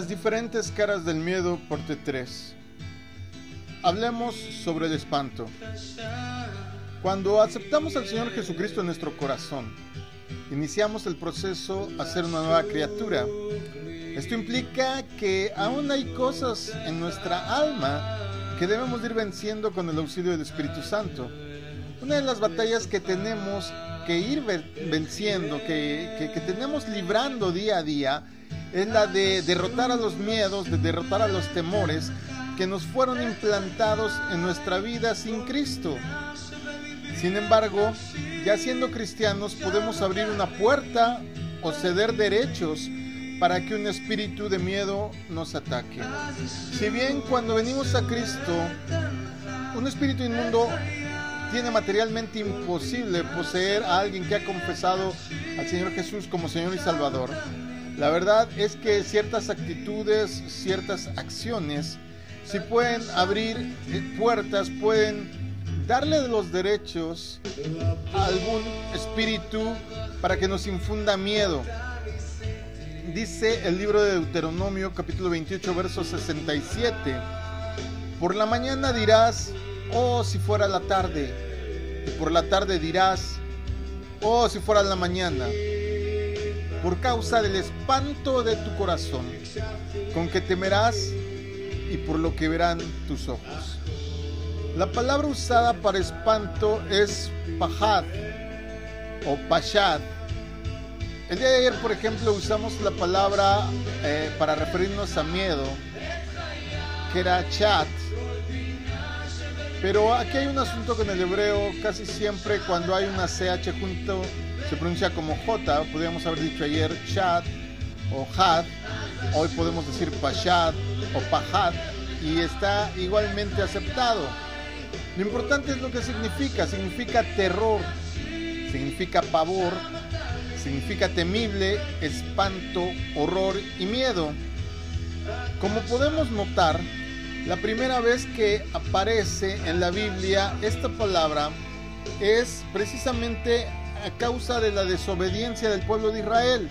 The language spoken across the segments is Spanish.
Las diferentes caras del miedo, parte 3. Hablemos sobre el espanto. Cuando aceptamos al Señor Jesucristo en nuestro corazón, iniciamos el proceso a ser una nueva criatura. Esto implica que aún hay cosas en nuestra alma que debemos ir venciendo con el auxilio del Espíritu Santo. Una de las batallas que tenemos que ir venciendo, que, que tenemos librando día a día, es la de derrotar a los miedos, de derrotar a los temores que nos fueron implantados en nuestra vida sin Cristo. Sin embargo, ya siendo cristianos podemos abrir una puerta o ceder derechos para que un espíritu de miedo nos ataque. Si bien cuando venimos a Cristo, un espíritu inmundo tiene materialmente imposible poseer a alguien que ha confesado al Señor Jesús como Señor y Salvador, la verdad es que ciertas actitudes, ciertas acciones, si pueden abrir eh, puertas, pueden darle los derechos a algún espíritu para que nos infunda miedo. Dice el libro de Deuteronomio capítulo 28 verso 67. Por la mañana dirás, oh si fuera la tarde. Y por la tarde dirás, oh si fuera la mañana por causa del espanto de tu corazón, con que temerás y por lo que verán tus ojos. La palabra usada para espanto es pajad o pashad. El día de ayer, por ejemplo, usamos la palabra eh, para referirnos a miedo, que era chat. Pero aquí hay un asunto con el hebreo, casi siempre cuando hay una CH junto se pronuncia como J, podríamos haber dicho ayer Chad o Had, hoy podemos decir Pashad o Pahad y está igualmente aceptado. Lo importante es lo que significa, significa terror, significa pavor, significa temible, espanto, horror y miedo. Como podemos notar, la primera vez que aparece en la Biblia esta palabra es precisamente a causa de la desobediencia del pueblo de Israel.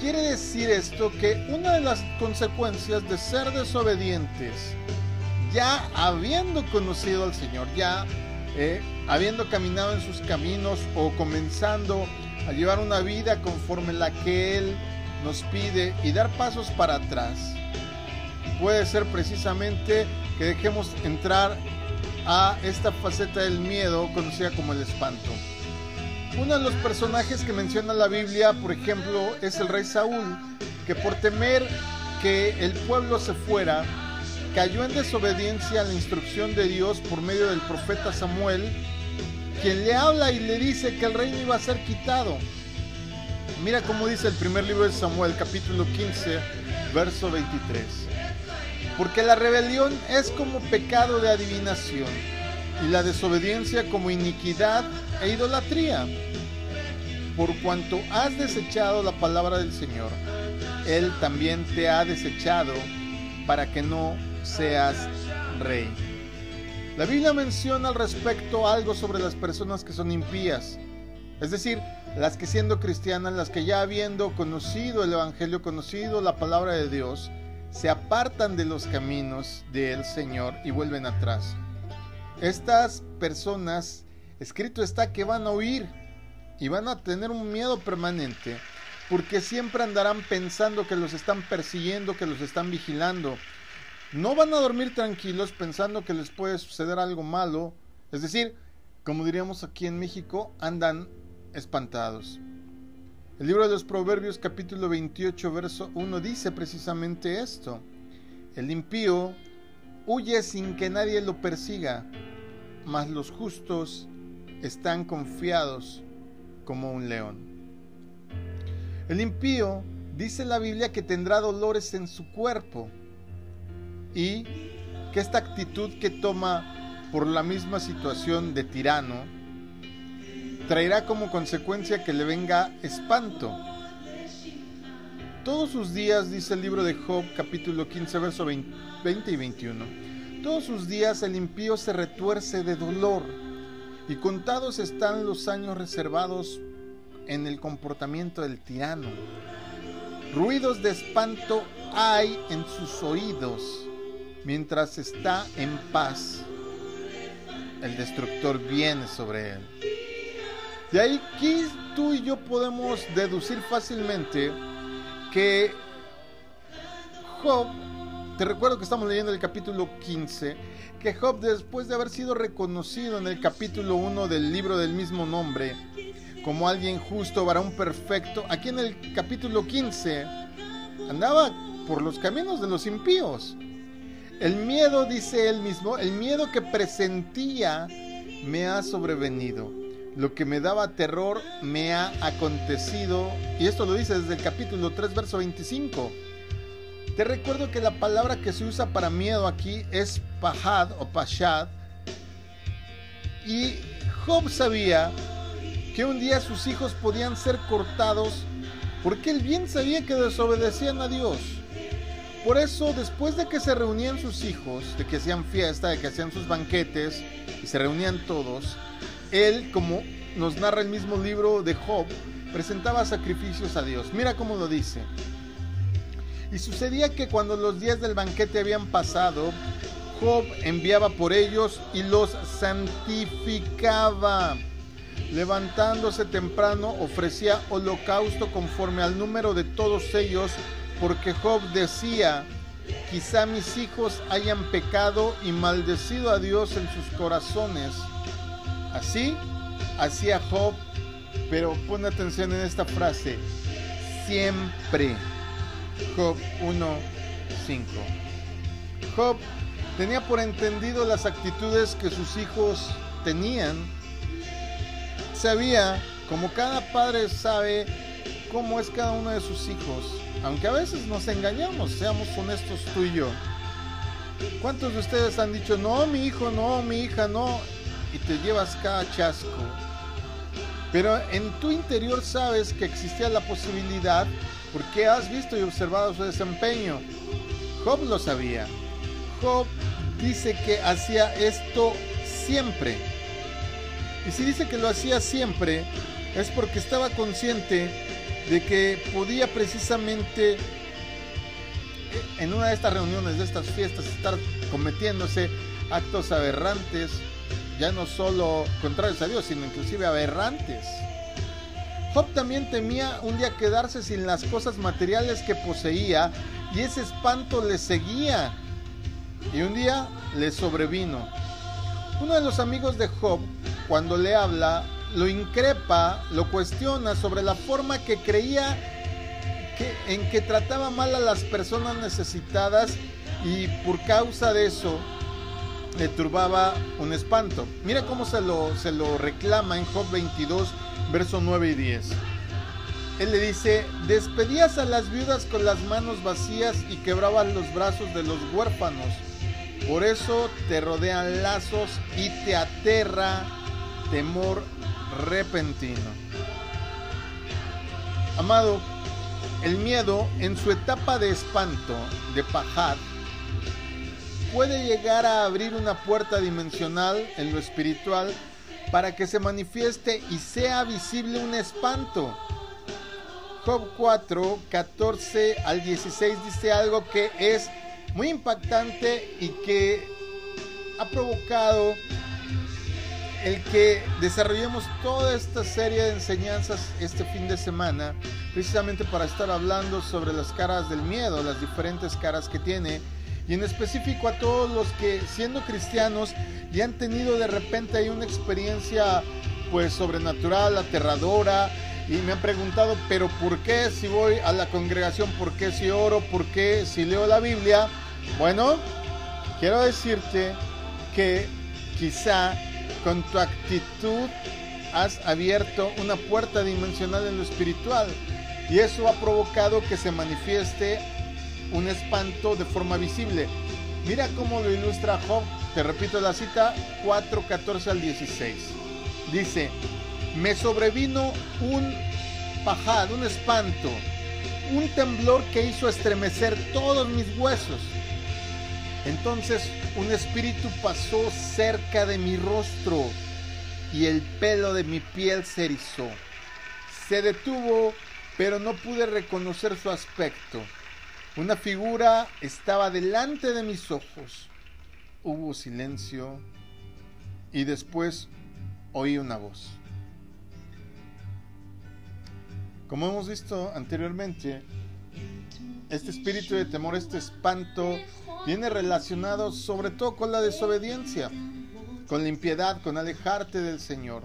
Quiere decir esto que una de las consecuencias de ser desobedientes, ya habiendo conocido al Señor, ya eh, habiendo caminado en sus caminos o comenzando a llevar una vida conforme la que Él nos pide y dar pasos para atrás, puede ser precisamente que dejemos entrar a esta faceta del miedo conocida como el espanto. Uno de los personajes que menciona la Biblia, por ejemplo, es el rey Saúl, que por temer que el pueblo se fuera, cayó en desobediencia a la instrucción de Dios por medio del profeta Samuel, quien le habla y le dice que el reino iba a ser quitado. Mira cómo dice el primer libro de Samuel, capítulo 15, verso 23. Porque la rebelión es como pecado de adivinación y la desobediencia como iniquidad e idolatría. Por cuanto has desechado la palabra del Señor, Él también te ha desechado para que no seas rey. La Biblia menciona al respecto algo sobre las personas que son impías, es decir, las que siendo cristianas, las que ya habiendo conocido el Evangelio, conocido la palabra de Dios, se apartan de los caminos del Señor y vuelven atrás. Estas personas, escrito está que van a huir y van a tener un miedo permanente porque siempre andarán pensando que los están persiguiendo, que los están vigilando. No van a dormir tranquilos pensando que les puede suceder algo malo. Es decir, como diríamos aquí en México, andan espantados. El libro de los Proverbios capítulo 28 verso 1 dice precisamente esto. El impío huye sin que nadie lo persiga, mas los justos están confiados como un león. El impío dice la Biblia que tendrá dolores en su cuerpo y que esta actitud que toma por la misma situación de tirano traerá como consecuencia que le venga espanto. Todos sus días, dice el libro de Job capítulo 15, verso 20 y 21 todos sus días el impío se retuerce de dolor, y contados están los años reservados en el comportamiento del tirano. Ruidos de espanto hay en sus oídos mientras está en paz. El destructor viene sobre él. De ahí que tú y yo podemos deducir fácilmente que Job, te recuerdo que estamos leyendo el capítulo 15, que Job después de haber sido reconocido en el capítulo 1 del libro del mismo nombre, como alguien justo, varón perfecto, aquí en el capítulo 15 andaba por los caminos de los impíos. El miedo, dice él mismo, el miedo que presentía me ha sobrevenido. Lo que me daba terror me ha acontecido. Y esto lo dice desde el capítulo 3, verso 25. Te recuerdo que la palabra que se usa para miedo aquí es pahad o pashad. Y Job sabía que un día sus hijos podían ser cortados porque él bien sabía que desobedecían a Dios. Por eso, después de que se reunían sus hijos, de que hacían fiesta, de que hacían sus banquetes y se reunían todos, él, como nos narra el mismo libro de Job, presentaba sacrificios a Dios. Mira cómo lo dice. Y sucedía que cuando los días del banquete habían pasado, Job enviaba por ellos y los santificaba. Levantándose temprano ofrecía holocausto conforme al número de todos ellos, porque Job decía, quizá mis hijos hayan pecado y maldecido a Dios en sus corazones. Así hacía Job, pero pon atención en esta frase, siempre. Job 1.5. Job tenía por entendido las actitudes que sus hijos tenían. Sabía, como cada padre sabe, cómo es cada uno de sus hijos. Aunque a veces nos engañamos, seamos honestos tú y yo. ¿Cuántos de ustedes han dicho, no, mi hijo, no, mi hija, no? Y te llevas cada chasco. Pero en tu interior sabes que existía la posibilidad porque has visto y observado su desempeño. Job lo sabía. Job dice que hacía esto siempre. Y si dice que lo hacía siempre, es porque estaba consciente de que podía precisamente en una de estas reuniones, de estas fiestas, estar cometiéndose actos aberrantes, ya no solo contrarios a Dios, sino inclusive aberrantes. Job también temía un día quedarse sin las cosas materiales que poseía y ese espanto le seguía. Y un día le sobrevino. Uno de los amigos de Job, cuando le habla, lo increpa, lo cuestiona sobre la forma que creía que, en que trataba mal a las personas necesitadas y por causa de eso le turbaba un espanto. Mira cómo se lo, se lo reclama en Job 22, versos 9 y 10. Él le dice, despedías a las viudas con las manos vacías y quebrabas los brazos de los huérfanos. Por eso te rodean lazos y te aterra temor repentino. Amado, el miedo en su etapa de espanto, de pajar, puede llegar a abrir una puerta dimensional en lo espiritual para que se manifieste y sea visible un espanto. Job 4, 14 al 16 dice algo que es muy impactante y que ha provocado el que desarrollemos toda esta serie de enseñanzas este fin de semana, precisamente para estar hablando sobre las caras del miedo, las diferentes caras que tiene, y en específico a todos los que siendo cristianos y han tenido de repente ahí una experiencia pues sobrenatural, aterradora, y me han preguntado, pero ¿por qué si voy a la congregación? ¿Por qué si oro? ¿Por qué si leo la Biblia? Bueno, quiero decirte que quizá con tu actitud has abierto una puerta dimensional en lo espiritual y eso ha provocado que se manifieste un espanto de forma visible. Mira cómo lo ilustra Job, te repito la cita 4, 14 al 16. Dice, me sobrevino un pajad, un espanto, un temblor que hizo estremecer todos mis huesos. Entonces un espíritu pasó cerca de mi rostro y el pelo de mi piel se erizó. Se detuvo pero no pude reconocer su aspecto. Una figura estaba delante de mis ojos. Hubo silencio y después oí una voz. Como hemos visto anteriormente, este espíritu de temor, este espanto, viene relacionado sobre todo con la desobediencia, con la impiedad, con alejarte del Señor.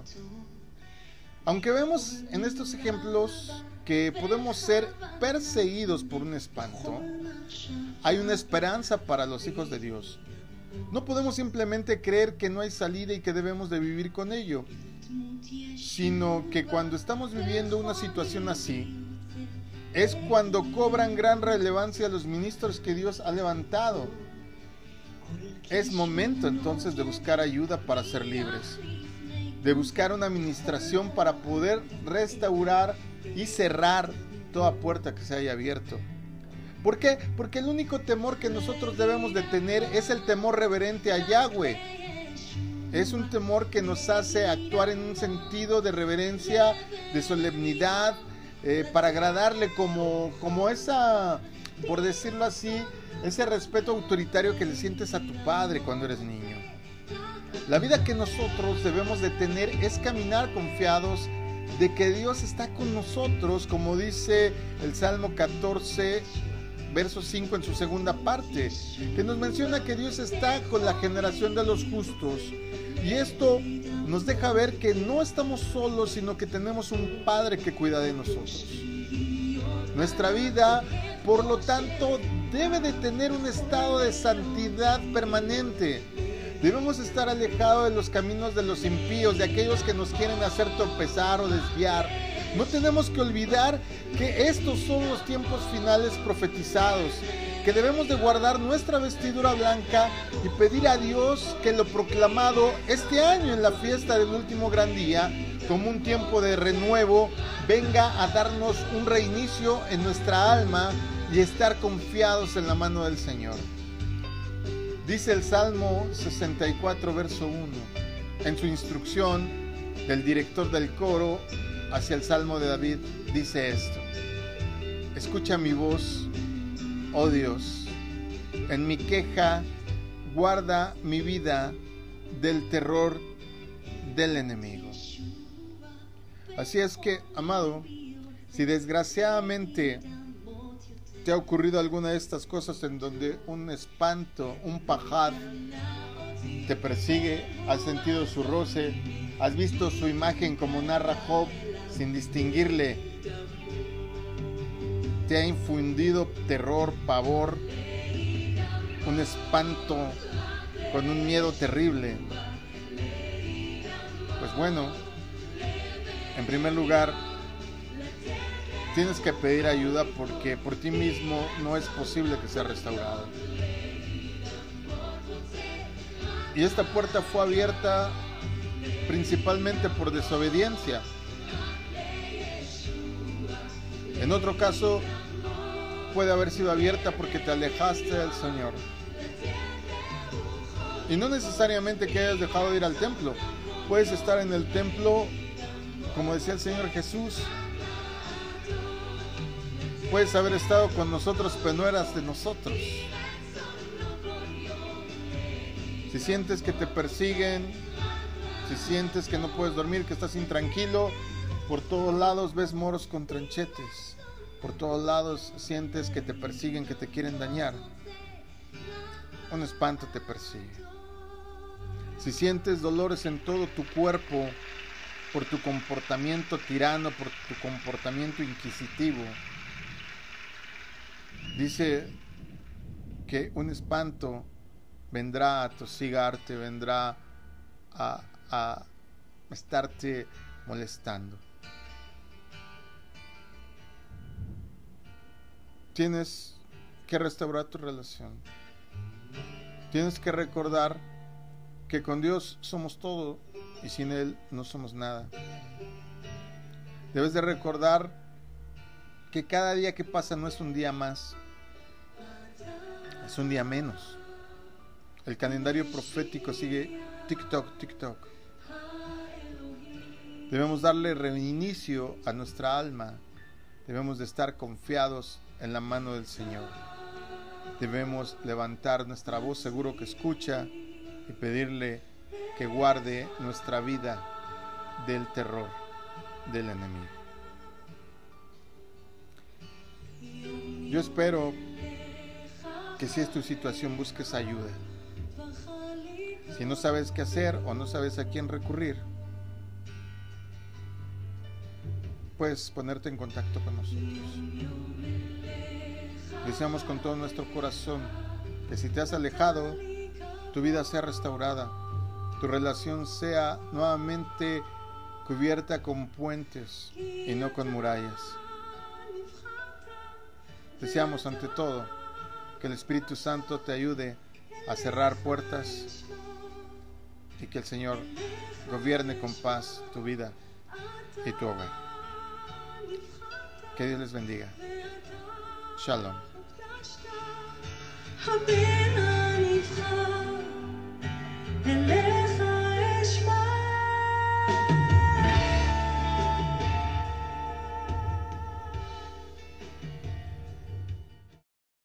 Aunque vemos en estos ejemplos que podemos ser perseguidos por un espanto, hay una esperanza para los hijos de Dios. No podemos simplemente creer que no hay salida y que debemos de vivir con ello, sino que cuando estamos viviendo una situación así, es cuando cobran gran relevancia los ministros que Dios ha levantado. Es momento entonces de buscar ayuda para ser libres, de buscar una administración para poder restaurar y cerrar toda puerta que se haya abierto. ¿Por qué? Porque el único temor que nosotros debemos de tener es el temor reverente a Yahweh. Es un temor que nos hace actuar en un sentido de reverencia, de solemnidad, eh, para agradarle como, como esa, por decirlo así, ese respeto autoritario que le sientes a tu padre cuando eres niño. La vida que nosotros debemos de tener es caminar confiados de que Dios está con nosotros, como dice el Salmo 14, verso 5 en su segunda parte, que nos menciona que Dios está con la generación de los justos. Y esto nos deja ver que no estamos solos, sino que tenemos un Padre que cuida de nosotros. Nuestra vida, por lo tanto, debe de tener un estado de santidad permanente Debemos estar alejados de los caminos de los impíos, de aquellos que nos quieren hacer tropezar o desviar. No tenemos que olvidar que estos son los tiempos finales profetizados, que debemos de guardar nuestra vestidura blanca y pedir a Dios que lo proclamado este año en la fiesta del último gran día, como un tiempo de renuevo, venga a darnos un reinicio en nuestra alma y estar confiados en la mano del Señor. Dice el Salmo 64, verso 1, en su instrucción del director del coro hacia el Salmo de David, dice esto. Escucha mi voz, oh Dios, en mi queja guarda mi vida del terror del enemigo. Así es que, amado, si desgraciadamente ¿Te ha ocurrido alguna de estas cosas en donde un espanto, un pajad te persigue? ¿Has sentido su roce? ¿Has visto su imagen como narra Job sin distinguirle? ¿Te ha infundido terror, pavor, un espanto con un miedo terrible? Pues bueno, en primer lugar, tienes que pedir ayuda porque por ti mismo no es posible que sea restaurado. Y esta puerta fue abierta principalmente por desobediencia. En otro caso, puede haber sido abierta porque te alejaste del Señor. Y no necesariamente que hayas dejado de ir al templo. Puedes estar en el templo, como decía el Señor Jesús, puedes haber estado con nosotros, pero no eras de nosotros. Si sientes que te persiguen, si sientes que no puedes dormir, que estás intranquilo, por todos lados ves moros con tranchetes. Por todos lados sientes que te persiguen, que te quieren dañar. Un espanto te persigue. Si sientes dolores en todo tu cuerpo por tu comportamiento tirano, por tu comportamiento inquisitivo, Dice que un espanto vendrá a tosigarte, vendrá a, a estarte molestando. Tienes que restaurar tu relación. Tienes que recordar que con Dios somos todo y sin Él no somos nada. Debes de recordar que cada día que pasa no es un día más, es un día menos. El calendario profético sigue TikTok, TikTok. Debemos darle reinicio a nuestra alma Debemos de estar confiados en la mano del Señor. Debemos levantar nuestra voz seguro que escucha y pedirle que guarde nuestra vida del terror del enemigo. Yo espero que si es tu situación busques ayuda. Si no sabes qué hacer o no sabes a quién recurrir, puedes ponerte en contacto con nosotros. Deseamos con todo nuestro corazón que si te has alejado, tu vida sea restaurada, tu relación sea nuevamente cubierta con puentes y no con murallas. Deseamos ante todo que el Espíritu Santo te ayude a cerrar puertas y que el Señor gobierne con paz tu vida y tu hogar. Que Dios les bendiga. Shalom.